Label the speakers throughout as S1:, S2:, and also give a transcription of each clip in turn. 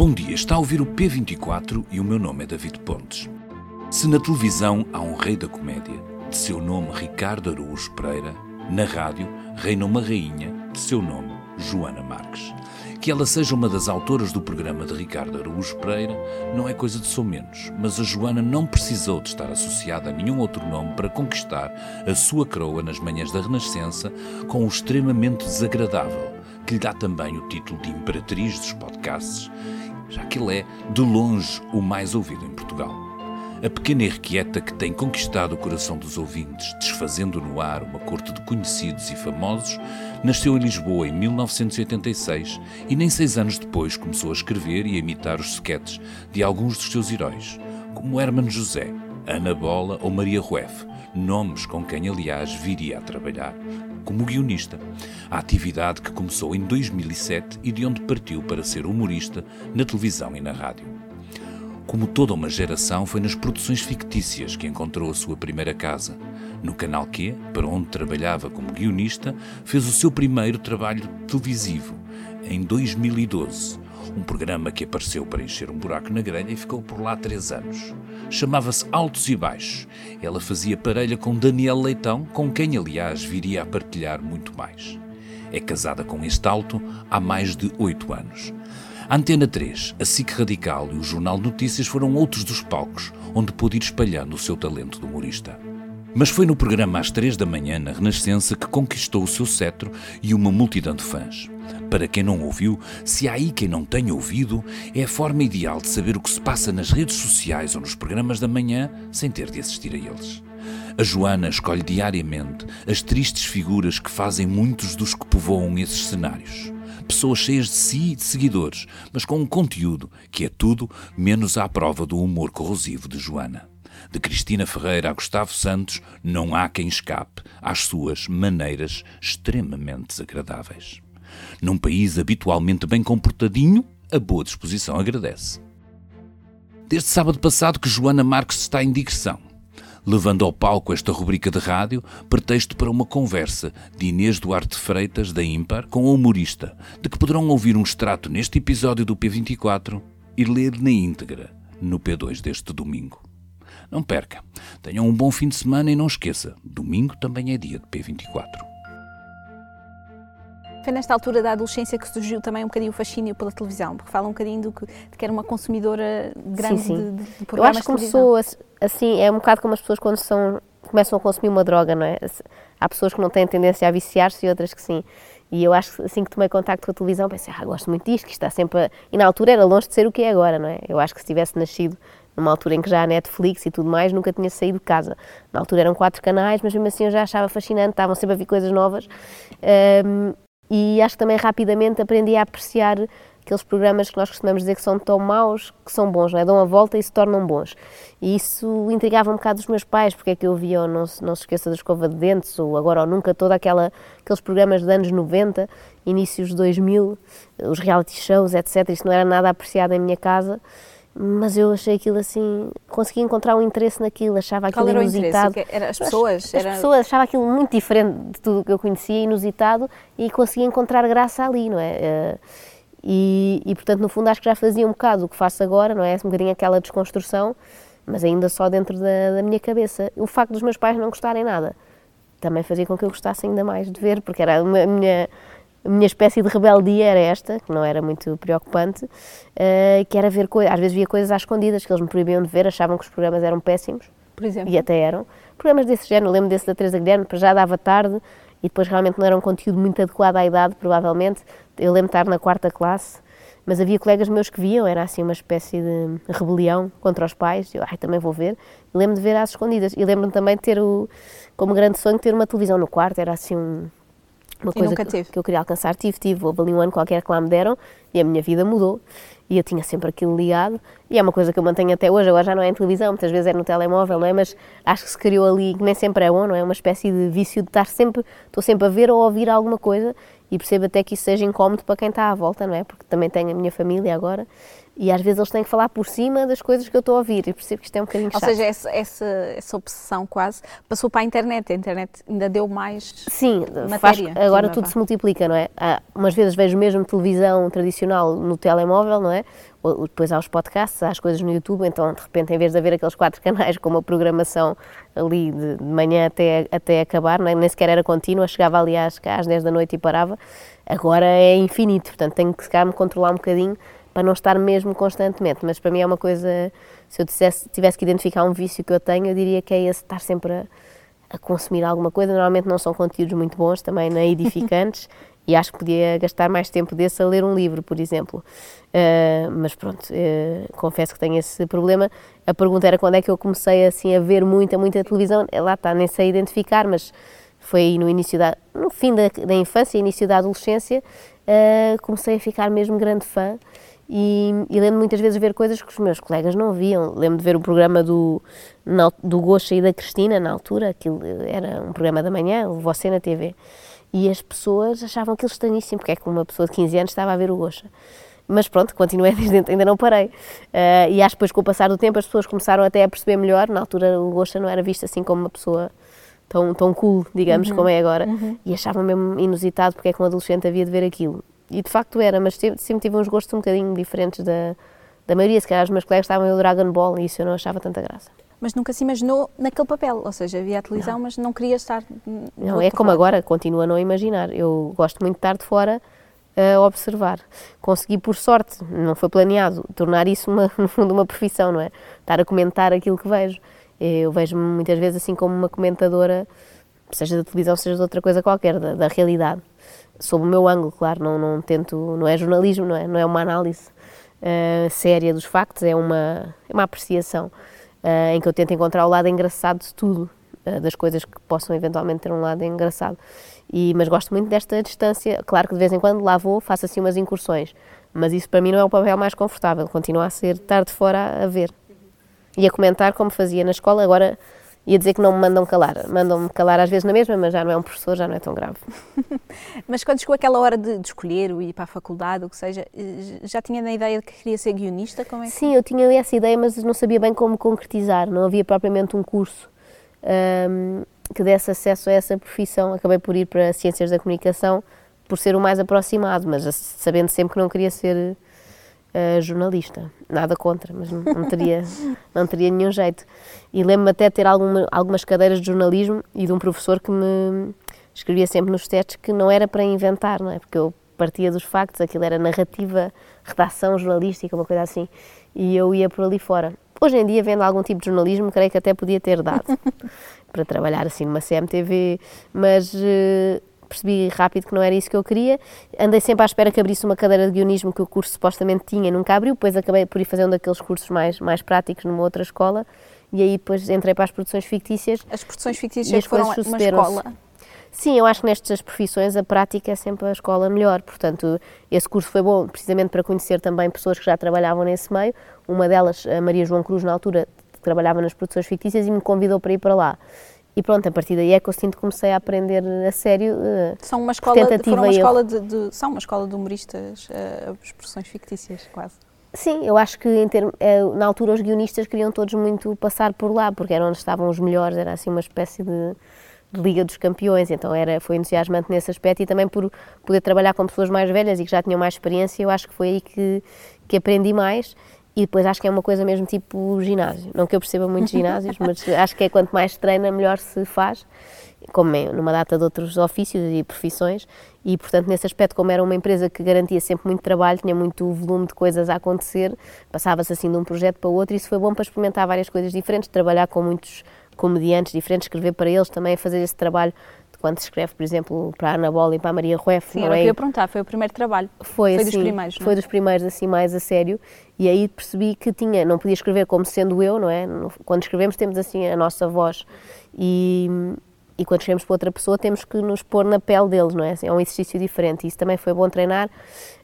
S1: Bom dia, está a ouvir o P24 e o meu nome é David Pontes. Se na televisão há um rei da comédia, de seu nome Ricardo Araújo Pereira, na rádio reina uma rainha, de seu nome Joana Marques. Que ela seja uma das autoras do programa de Ricardo Araújo Pereira não é coisa de sou menos, mas a Joana não precisou de estar associada a nenhum outro nome para conquistar a sua coroa nas manhãs da Renascença com o extremamente desagradável, que lhe dá também o título de Imperatriz dos podcasts, já que ele é, de longe, o mais ouvido em Portugal. A pequena irrequieta que tem conquistado o coração dos ouvintes, desfazendo no ar uma corte de conhecidos e famosos, nasceu em Lisboa em 1986 e nem seis anos depois começou a escrever e a imitar os sketches de alguns dos seus heróis, como Hermano José, Ana Bola ou Maria Rueff, nomes com quem, aliás, viria a trabalhar como guionista. A atividade que começou em 2007 e de onde partiu para ser humorista na televisão e na rádio. Como toda uma geração, foi nas produções fictícias que encontrou a sua primeira casa. No Canal Q, para onde trabalhava como guionista, fez o seu primeiro trabalho televisivo, em 2012. Um programa que apareceu para encher um buraco na grelha e ficou por lá três anos. Chamava-se Altos e Baixos. Ela fazia parelha com Daniel Leitão, com quem, aliás, viria a partilhar muito mais. É casada com este alto há mais de oito anos. A Antena 3, a SIC Radical e o Jornal Notícias foram outros dos palcos onde pôde ir espalhando o seu talento de humorista. Mas foi no programa às três da manhã, na Renascença, que conquistou o seu cetro e uma multidão de fãs. Para quem não ouviu, se há aí quem não tenha ouvido, é a forma ideal de saber o que se passa nas redes sociais ou nos programas da manhã sem ter de assistir a eles. A Joana escolhe diariamente as tristes figuras que fazem muitos dos que povoam esses cenários pessoas cheias de si e de seguidores, mas com um conteúdo que é tudo menos à prova do humor corrosivo de Joana. De Cristina Ferreira a Gustavo Santos, não há quem escape às suas maneiras extremamente desagradáveis. Num país habitualmente bem comportadinho, a boa disposição agradece. Desde sábado passado que Joana Marques está em digressão levando ao palco esta rubrica de rádio, pretexto para uma conversa de Inês Duarte Freitas, da Ímpar, com o humorista, de que poderão ouvir um extrato neste episódio do P24 e ler na íntegra no P2 deste domingo. Não perca. Tenham um bom fim de semana e não esqueça, domingo também é dia de P24.
S2: Foi nesta altura da adolescência que surgiu também um bocadinho o fascínio pela televisão, porque fala um bocadinho do que, de que era uma consumidora grande sim, sim. De, de programas
S3: Eu acho que começou assim, é um bocado como as pessoas quando são, começam a consumir uma droga, não é? Há pessoas que não têm tendência a viciar-se e outras que sim. E eu acho que assim que tomei contacto com a televisão, pensei, ah, gosto muito disto, que está sempre. A... E na altura era longe de ser o que é agora, não é? Eu acho que se tivesse nascido numa altura em que já há Netflix e tudo mais, nunca tinha saído de casa. Na altura eram quatro canais, mas mesmo assim eu já achava fascinante, estavam sempre a vir coisas novas. Um, e acho que também rapidamente aprendi a apreciar aqueles programas que nós costumamos dizer que são tão maus que são bons, não é? Dão a volta e se tornam bons. E isso intrigava um bocado os meus pais, porque é que eu via ou não, não se esqueça da escova de dentes, ou agora ou nunca, toda aquela, aqueles programas de anos 90, inícios de 2000, os reality shows, etc. Isso não era nada apreciado em minha casa mas eu achei aquilo assim, consegui encontrar um interesse naquilo, achava aquilo
S2: Qual era
S3: inusitado.
S2: O? Era as pessoas?
S3: As, era... pessoas, achava aquilo muito diferente de tudo que eu conhecia, inusitado, e consegui encontrar graça ali, não é? Eh, e, e, portanto, no fundo, acho que já fazia um bocado o que faço agora, não é? Um bocadinho aquela desconstrução, mas ainda só dentro da, da minha cabeça. O facto dos meus pais não gostarem nada também fazia com que eu gostasse ainda mais de ver, porque era a minha a minha espécie de rebeldia era esta, que não era muito preocupante, uh, que era ver coisas, às vezes via coisas às escondidas que eles me proibiam de ver, achavam que os programas eram péssimos.
S2: Por exemplo?
S3: E até eram. Programas desse género, lembro desse da Teresa Guilherme, para já dava tarde e depois realmente não era um conteúdo muito adequado à idade, provavelmente. Eu lembro de estar na quarta classe, mas havia colegas meus que viam, era assim uma espécie de rebelião contra os pais. Eu, ai, também vou ver. Lembro de ver às escondidas. E lembro-me também de ter o, como grande sonho, ter uma televisão no quarto, era assim um
S2: uma coisa que,
S3: que, eu queria alcançar, tive, tive, houve ali um ano qualquer que lá me deram e a minha vida mudou e eu tinha sempre aquilo ligado e é uma coisa que eu mantenho até hoje, agora já não é em televisão, muitas vezes é no telemóvel, não é? Mas acho que se criou ali, que nem sempre é bom, não é? Uma espécie de vício de estar sempre, estou sempre a ver ou a ouvir alguma coisa e percebo até que isso seja incómodo para quem está à volta, não é? Porque também tenho a minha família agora e às vezes eles têm que falar por cima das coisas que eu estou a ouvir e percebo que isto é um bocadinho
S2: Ou
S3: chato.
S2: seja, essa, essa, essa obsessão quase passou para a internet. A internet ainda deu mais
S3: Sim,
S2: matéria.
S3: faz, agora tudo se multiplica, não é? Há, umas vezes vejo mesmo televisão tradicional no telemóvel, não é? Ou, ou depois há os podcasts, há as coisas no YouTube, então de repente em vez de haver aqueles quatro canais com uma programação ali de, de manhã até, até acabar, é? nem sequer era contínua, chegava ali às, às 10 da noite e parava, agora é infinito, portanto tenho que se calhar me controlar um bocadinho para não estar mesmo constantemente, mas para mim é uma coisa, se eu dissesse, tivesse que identificar um vício que eu tenho, eu diria que é esse estar sempre a, a consumir alguma coisa, normalmente não são conteúdos muito bons, também nem edificantes, e acho que podia gastar mais tempo desse a ler um livro, por exemplo. Uh, mas pronto, uh, confesso que tenho esse problema. A pergunta era quando é que eu comecei assim a ver muita, muita televisão. É, Lá está, nem sei identificar, mas foi aí no início da, no fim da, da infância, início da adolescência, uh, comecei a ficar mesmo grande fã. E, e lembro muitas vezes de ver coisas que os meus colegas não viam. Lembro de ver o programa do, na- do Gosha e da Cristina, na altura, aquilo era um programa da manhã, o Você na TV. E as pessoas achavam aquilo estranhíssimo, porque é que uma pessoa de 15 anos estava a ver o Gosha. Mas pronto, continuei desde então, ainda não parei. Ah, e acho que depois, com o passar do tempo, as pessoas começaram até a perceber melhor. Na altura, o Gosha não era visto assim como uma pessoa tão, tão cool, digamos, como é agora. E achavam mesmo inusitado porque é que um adolescente havia de ver aquilo. E de facto era, mas sempre, tive uns gostos um bocadinho diferentes da, da maioria. Se calhar os meus colegas estavam a ver o Dragon Ball e isso eu não achava tanta graça.
S2: Mas nunca se imaginou naquele papel. Ou seja, via a televisão, mas não queria estar. no
S3: Não, é como
S2: lado.
S3: agora, continuo a não imaginar. Eu gosto muito de estar de fora a observar. Consegui, por sorte, não foi planeado, tornar isso, uma, no fundo, uma profissão, não é? Estar a comentar aquilo que vejo. Eu vejo-me muitas vezes assim como uma comentadora, seja da televisão, seja de outra coisa qualquer, da, da realidade. Sob o meu ângulo, claro, não, não tento, não é jornalismo, não é, não é uma análise eh, séria dos factos, é uma, é uma apreciação eh, em que eu tento encontrar o lado engraçado de tudo, eh, das coisas que possam eventualmente ter um lado engraçado. E, mas gosto muito desta distância. Claro que de vez em quando lá vou, faço assim umas incursões, mas isso para mim não é o papel mais confortável. Continua a ser estar de fora a ver e a comentar como fazia na escola. Agora ia dizer que não me mandam calar, mandam-me calar às vezes na mesma, mas já não é um professor, já não é tão grave.
S2: Mas quando chegou aquela hora de, de escolher o ir para a faculdade, o que seja, eh, já tinha na ideia de que queria ser guionista? Como é que...
S3: Sim, eu tinha essa ideia, mas não sabia bem como concretizar. Não havia propriamente um curso hum, que desse acesso a essa profissão. Acabei por ir para Ciências da Comunicação por ser o mais aproximado, mas sabendo sempre que não queria ser eh, jornalista. Nada contra, mas não, não teria, não teria nenhum jeito. E lembro-me até de ter alguma, algumas cadeiras de jornalismo e de um professor que me escrevia sempre nos testes que não era para inventar, não é? Porque eu partia dos factos, aquilo era narrativa, redação jornalística, uma coisa assim, e eu ia por ali fora. Hoje em dia, vendo algum tipo de jornalismo, creio que até podia ter dado para trabalhar assim numa CMTV, mas eh, percebi rápido que não era isso que eu queria. Andei sempre à espera que abrisse uma cadeira de guionismo que o curso supostamente tinha, nunca abriu, depois acabei por ir fazer um daqueles cursos mais, mais práticos numa outra escola, e aí depois entrei para as produções fictícias
S2: As produções
S3: E
S2: fictícias
S3: as
S2: foram uma escola.
S3: Sim, eu acho que nestas profissões a prática é sempre a escola melhor. Portanto, esse curso foi bom precisamente para conhecer também pessoas que já trabalhavam nesse meio. Uma delas, a Maria João Cruz, na altura, trabalhava nas produções fictícias e me convidou para ir para lá. E pronto, a partir daí é que eu sinto que comecei a aprender a sério. eh,
S2: São uma escola, foram uma escola de, de- são uma escola de humoristas, as produções fictícias, quase.
S3: Sim, eu acho que em termo- eh, na altura os guionistas queriam todos muito passar por lá, porque era onde estavam os melhores, era assim uma espécie de, de Liga dos Campeões, então era, foi entusiasmante nesse aspecto e também por poder trabalhar com pessoas mais velhas e que já tinham mais experiência, eu acho que foi aí que, que aprendi mais e depois acho que é uma coisa mesmo tipo ginásio, não que eu perceba muito de ginásios, mas acho que é quanto mais treina, melhor se faz, como é numa data de outros ofícios e profissões, e portanto nesse aspecto, como era uma empresa que garantia sempre muito trabalho, tinha muito volume de coisas a acontecer, passava-se assim de um projeto para o outro, e isso foi bom para experimentar várias coisas diferentes, trabalhar com muitos comediantes diferentes, escrever para eles também, fazer esse trabalho quando se escreve, por exemplo, para a Ana Bola e para a Maria Rueff,
S2: Sim,
S3: não
S2: era o
S3: é?
S2: que eu ia perguntar, foi o primeiro trabalho.
S3: Foi,
S2: Foi
S3: assim,
S2: dos primeiros, é?
S3: Foi dos primeiros, assim, mais a sério. E aí percebi que tinha, não podia escrever como sendo eu, não é? Quando escrevemos temos, assim, a nossa voz. E, e quando escrevemos para outra pessoa temos que nos pôr na pele deles, não é? Assim, É um exercício diferente. Isso também foi bom treinar.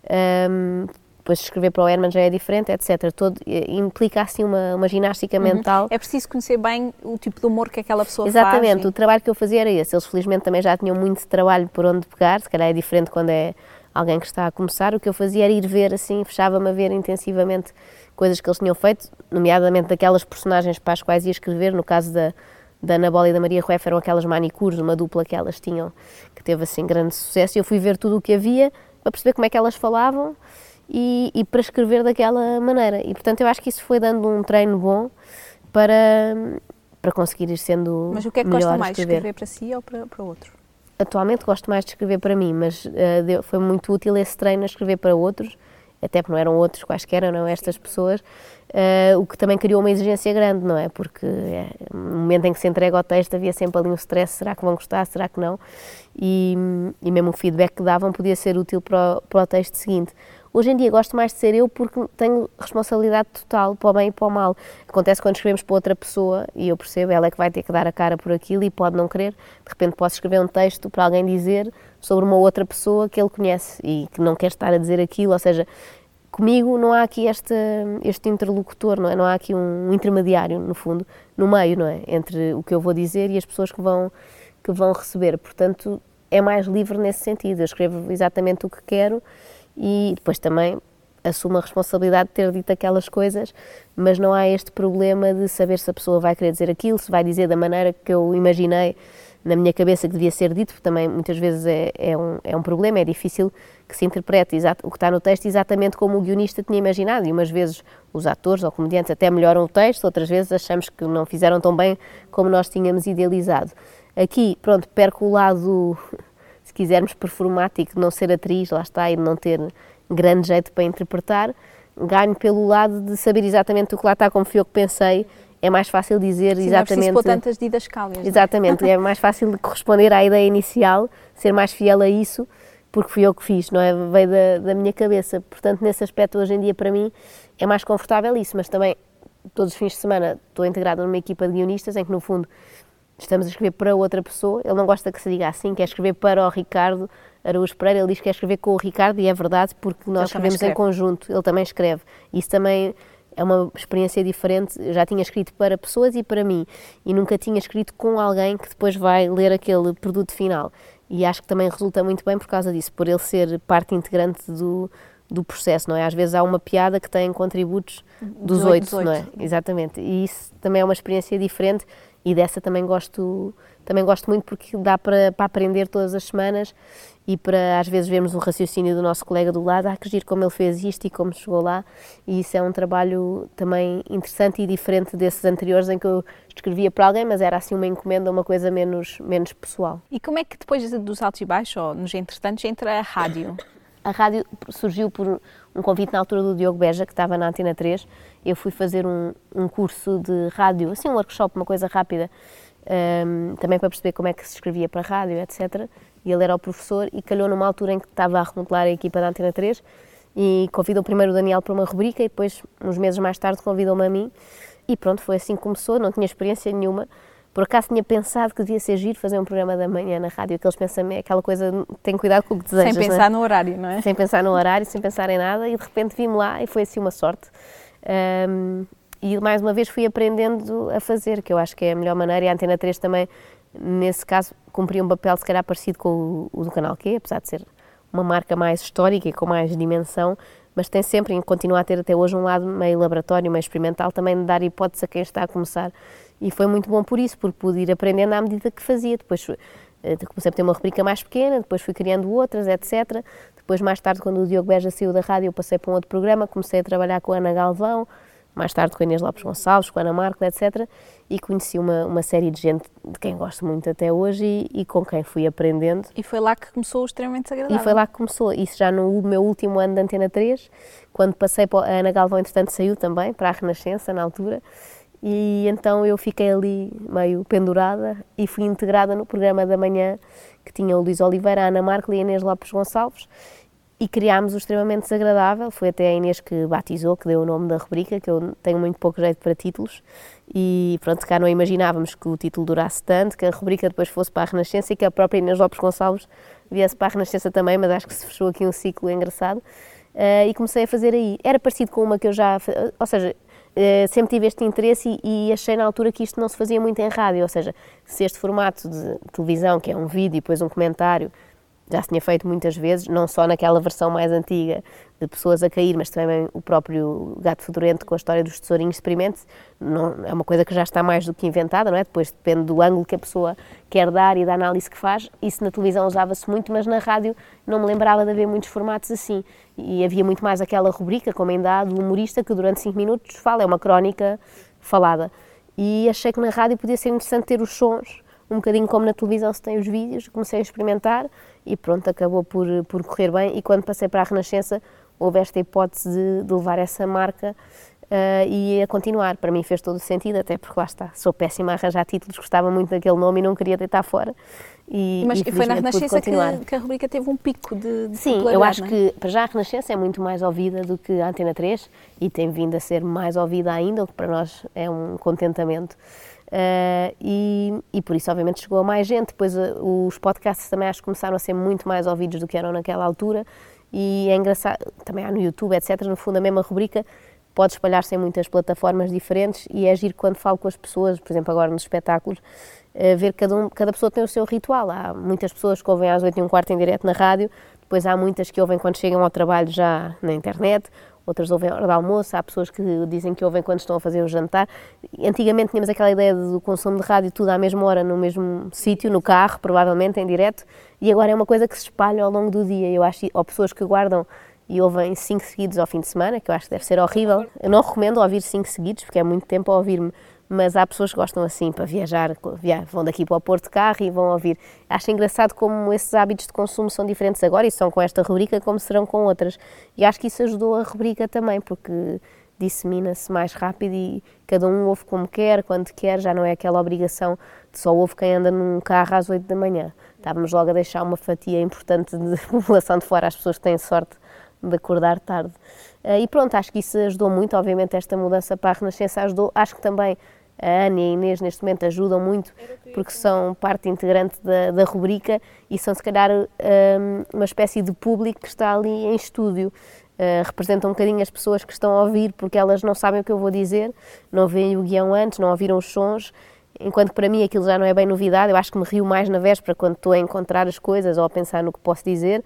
S3: Ahm, depois escrever para o Herman já é diferente, etc. Todo, eh, implica, assim, uma, uma ginástica mental.
S2: É preciso conhecer bem o tipo de humor que aquela pessoa
S3: Exatamente,
S2: faz.
S3: o trabalho que eu fazia era esse. Eles felizmente também já tinham muito trabalho por onde pegar, se calhar é diferente quando é alguém que está a começar, o que eu fazia era ir ver assim, fechava-me a ver intensivamente coisas que eles tinham feito, nomeadamente daquelas personagens para as quais ia escrever, no caso da, da Ana Bola e da Maria Rueff eram aquelas manicures, uma dupla que elas tinham, que teve assim grande sucesso, e eu fui ver tudo o que havia para perceber como é que elas falavam e, e para escrever daquela maneira. E portanto eu acho que isso foi dando um treino bom para, para conseguir ir sendo
S2: Mas o que é que gosta mais, escrever. escrever para si ou para, para outro?
S3: Atualmente gosto mais de escrever para mim, mas uh, deu, foi muito útil esse treino a escrever para outros, até porque não eram outros quaisquer, eram estas pessoas, uh, o que também criou uma exigência grande, não é? Porque é, no momento em que se entrega ao texto havia sempre ali um stress, será que vão gostar, será que não? E, e mesmo o feedback que davam podia ser útil para o, para o texto seguinte. Hoje em dia gosto mais de ser eu porque tenho responsabilidade total para o bem e para o mal. Acontece quando escrevemos para outra pessoa e eu percebo, ela é que vai ter que dar a cara por aquilo e pode não querer. De repente posso escrever um texto para alguém dizer sobre uma outra pessoa que ele conhece e que não quer estar a dizer aquilo, ou seja, comigo não há aqui este, este interlocutor, não é? Não há aqui um intermediário, no fundo, no meio, não é? Entre o que eu vou dizer e as pessoas que vão, que vão receber. Portanto, é mais livre nesse sentido. Eu escrevo exatamente o que quero e depois também assumo a responsabilidade de ter dito aquelas coisas, mas não há este problema de saber se a pessoa vai querer dizer aquilo, se vai dizer da maneira que eu imaginei na minha cabeça que devia ser dito, porque também muitas vezes é, é, um, é um problema, é difícil que se interprete o que está no texto exatamente como o guionista tinha imaginado, e umas vezes os atores ou comediantes até melhoram o texto, outras vezes achamos que não fizeram tão bem como nós tínhamos idealizado. Aqui, pronto, perco o lado quisermos, performático, não ser atriz, lá está, e não ter grande jeito para interpretar, ganho pelo lado de saber exatamente o que lá está, como foi eu que pensei, é mais fácil dizer
S2: Sim,
S3: exatamente. Não
S2: é tantas didascálias.
S3: Exatamente, é? é mais fácil corresponder à ideia inicial, ser mais fiel a isso, porque fui eu que fiz, não é? Veio da, da minha cabeça. Portanto, nesse aspecto, hoje em dia, para mim, é mais confortável isso, mas também, todos os fins de semana, estou integrada numa equipa de guionistas em que, no fundo, estamos a escrever para outra pessoa, ele não gosta que se diga assim, quer escrever para o Ricardo Araújo Pereira, ele diz que quer escrever com o Ricardo e é verdade porque nós ele escrevemos em conjunto, ele também escreve. Isso também é uma experiência diferente. Eu já tinha escrito para pessoas e para mim e nunca tinha escrito com alguém que depois vai ler aquele produto final. E acho que também resulta muito bem por causa disso, por ele ser parte integrante do, do processo, não é? Às vezes há uma piada que tem contributos dos oito, não é? Exatamente. E isso também é uma experiência diferente e dessa também gosto, também gosto muito porque dá para, para aprender todas as semanas e para às vezes vermos o raciocínio do nosso colega do lado, ah, que como ele fez isto e como chegou lá, e isso é um trabalho também interessante e diferente desses anteriores em que eu escrevia para alguém, mas era assim uma encomenda, uma coisa menos, menos pessoal.
S2: E como é que depois dos altos e baixos, ou nos entretantos, entra a rádio?
S3: A rádio surgiu por um convite na altura do Diogo Beja, que estava na Antena 3. Eu fui fazer um, um curso de rádio, assim, um workshop, uma coisa rápida, um, também para perceber como é que se escrevia para rádio, etc. E ele era o professor e calhou numa altura em que estava a remodelar a equipa da Antena 3 e convidou primeiro o Daniel para uma rubrica e depois, uns meses mais tarde, convidou-me a mim. E pronto, foi assim que começou, não tinha experiência nenhuma por acaso tinha pensado que devia ser giro fazer um programa da manhã na rádio, aqueles pensamentos, aquela coisa, tem cuidado com o que desejas.
S2: Sem
S3: é?
S2: pensar no horário, não é?
S3: Sem pensar no horário, sem pensar em nada, e de repente vim lá e foi assim uma sorte. Um, e mais uma vez fui aprendendo a fazer, que eu acho que é a melhor maneira, e a Antena 3 também, nesse caso, cumpria um papel se calhar parecido com o, o do Canal Q, apesar de ser uma marca mais histórica e com mais dimensão, mas tem sempre, e continua a ter até hoje, um lado meio laboratório, meio experimental, também de dar hipótese a quem está a começar e foi muito bom por isso, porque pude ir aprendendo à medida que fazia. Depois eh, comecei a ter uma rubrica mais pequena, depois fui criando outras, etc. Depois, mais tarde, quando o Diogo Beja saiu da rádio, eu passei para um outro programa, comecei a trabalhar com a Ana Galvão, mais tarde com a Inês Lopes Gonçalves, com a Ana Marco, etc. E conheci uma, uma série de gente de quem gosto muito até hoje e, e, com quem fui aprendendo.
S2: E foi lá que começou o extremamente agradável.
S3: E foi lá que começou. Isso já no meu último ano de Antena 3, quando passei para a Ana Galvão, entretanto, saiu também para a Renascença, na altura. E então eu fiquei ali meio pendurada e fui integrada no programa da manhã que tinha o Luís Oliveira, a Ana Marco e a Inês Lopes Gonçalves e criámos o extremamente desagradável. Foi até a Inês que batizou, que deu o nome da rubrica, que eu tenho muito pouco jeito para títulos. E pronto, cá não imaginávamos que o título durasse tanto, que a rubrica depois fosse para a Renascença e que a própria Inês Lopes Gonçalves viesse para a Renascença também, mas acho que se fechou aqui um ciclo engraçado. Uh, e comecei a fazer aí. Era parecido com uma que eu já. Ou seja, Uh, sempre tive este interesse e, e, achei na altura que isto não se fazia muito em rádio, ou seja, se este formato de televisão, que é um vídeo e depois um comentário, já se tinha feito muitas vezes, não só naquela versão mais antiga de pessoas a cair, mas também o próprio Gato Fedorento com a história dos tesourinhos experimentes, não, é uma coisa que já está mais do que inventada, não é? Depois depende do ângulo que a pessoa quer dar e da análise que faz. Isso na televisão usava-se muito, mas na rádio não me lembrava de haver muitos formatos assim. E havia muito mais aquela rubrica, como ainda há, do humorista que durante 5 minutos fala, é uma crónica falada. E achei que na rádio podia ser interessante ter os sons um bocadinho como na televisão se tem os vídeos, comecei a experimentar e pronto, acabou por, por correr bem. E quando passei para a Renascença, houve esta hipótese de, de levar essa marca uh, e a continuar. Para mim fez todo o sentido, até porque lá está, sou péssima a arranjar títulos, gostava muito daquele nome e não queria deitar fora.
S2: E, Mas e foi na Renascença que, que, a rubrica teve um pico de, de
S3: Sim, eu acho é? que para já a Renascença é muito mais ouvida do que a Antena 3 e tem vindo a ser mais ouvida ainda, o que para nós é um contentamento. Uh, e, e, por isso, obviamente, chegou a mais gente. Depois, uh, os podcasts também acho que começaram a ser muito mais ouvidos do que eram naquela altura. E é engraçado, também há no YouTube, etc. No fundo, a mesma rubrica pode espalhar-se em muitas plataformas diferentes e é agir quando falo com as pessoas, por exemplo, agora nos espetáculos, uh, ver cada, um, cada pessoa tem o seu ritual. Há muitas pessoas que ouvem às 8 e um quarto em direto na rádio, depois há muitas que ouvem quando chegam ao trabalho já na internet, outras ouvem hora do almoço, há pessoas que dizem que ouvem quando estão a fazer o jantar. Antigamente tínhamos aquela ideia do consumo de rádio tudo à mesma hora, no mesmo sítio, no carro, provavelmente, em direto, e agora é uma coisa que se espalha ao longo do dia. Eu acho, ou pessoas que guardam e ouvem cinco seguidos ao fim de semana, que eu acho que deve ser horrível. Eu não recomendo ouvir cinco seguidos, porque é muito tempo a ouvir-me mas há pessoas que gostam assim para viajar, vão daqui para o Porto de carro e vão ouvir. Acho engraçado como esses hábitos de consumo são diferentes agora e são com esta rubrica como serão com outras. E acho que isso ajudou a rubrica também, porque dissemina-se mais rápido e cada um ouve como quer, quando quer, já não é aquela obrigação de só ouve quem anda num carro às 8 da manhã. Estávamos logo a deixar uma fatia importante de população de fora, as pessoas que têm sorte de acordar tarde. Eh, e pronto, acho que isso ajudou muito, obviamente esta mudança para a Renascença ajudou, acho que também a Ana e a Inês neste momento ajudam muito porque são parte integrante da, da rubrica e são se calhar um, uma espécie de público que está ali em estúdio. Uh, representam um bocadinho as pessoas que estão a ouvir porque elas não sabem o que eu vou dizer, não veem o guião antes, não ouviram os sons, enquanto para mim aquilo já não é bem novidade, eu acho que me rio mais na véspera quando estou a encontrar as coisas ou a pensar no que posso dizer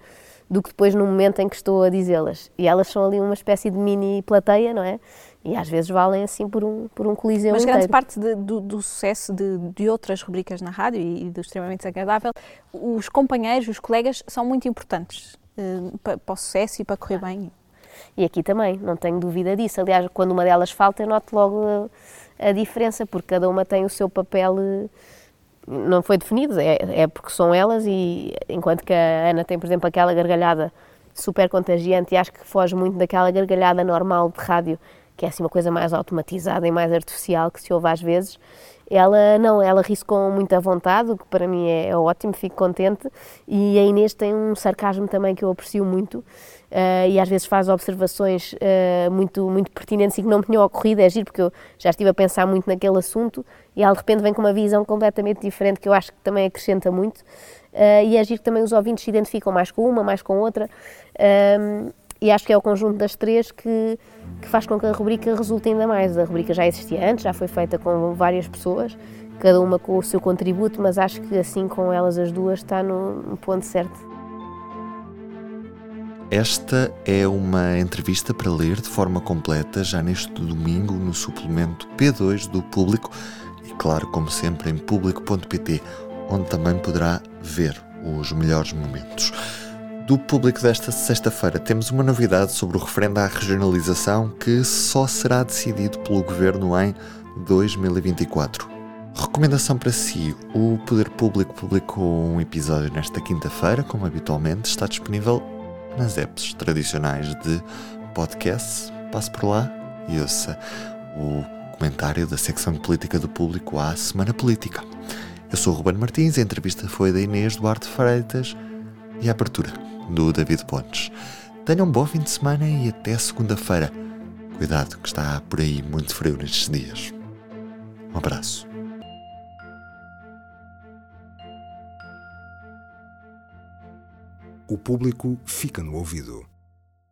S3: do que depois no momento em que estou a dizê-las. E elas são ali uma espécie de mini plateia, não é? E às vezes valem assim por um, por um coliseu
S2: Mas
S3: inteiro.
S2: grande parte de, do, do, sucesso de, de, outras rubricas na rádio e, e, do extremamente desagradável, os companheiros, os colegas são muito importantes uh, para, para, o sucesso e para correr bem.
S3: E aqui também, não tenho dúvida disso. Aliás, quando uma delas falta, eu noto logo a, a diferença, porque cada uma tem o seu papel... Uh, não foi definido, é, é porque são elas e enquanto que a Ana tem, por exemplo, aquela gargalhada super contagiante e acho que foge muito daquela gargalhada normal de rádio que é assim uma coisa mais automatizada e mais artificial que se ouve às vezes, ela não, ela ri com muita vontade, o que para mim é, é, ótimo, fico contente. E a Inês tem um sarcasmo também que eu aprecio muito uh, e às vezes faz observações uh, muito, muito pertinentes e que não me tinham ocorrido. É giro, porque eu já estive a pensar muito naquele assunto e ela de repente vem com uma visão completamente diferente que eu acho que também acrescenta muito. Uh, e é giro que também os ouvintes se identificam mais com uma, mais com outra. E acho que é o conjunto das três que, que faz com que a rubrica resulte ainda mais. A rubrica já existia antes, já foi feita com várias pessoas, cada uma com o seu contributo, mas acho que assim com elas as duas está no, ponto certo.
S4: Esta é uma entrevista para ler de forma completa já neste domingo no suplemento P2 do Público e, claro, como sempre, em público.pt, onde também poderá ver os melhores momentos. Do público desta sexta-feira, temos uma novidade sobre o referendo à regionalização que só será decidido pelo governo em 2024. Recomendação para si: o Poder Público publicou um episódio nesta quinta-feira, como habitualmente, está disponível nas apps tradicionais de podcasts. Passe por lá e ouça o comentário da secção de política do público à Semana Política. Eu sou o Ruben Martins, a entrevista foi da Inês Duarte Freitas e a abertura do David Pontes. Tenham um bom fim de semana e até segunda-feira. Cuidado que está por aí muito frio nestes dias. Um abraço.
S5: O público fica no ouvido.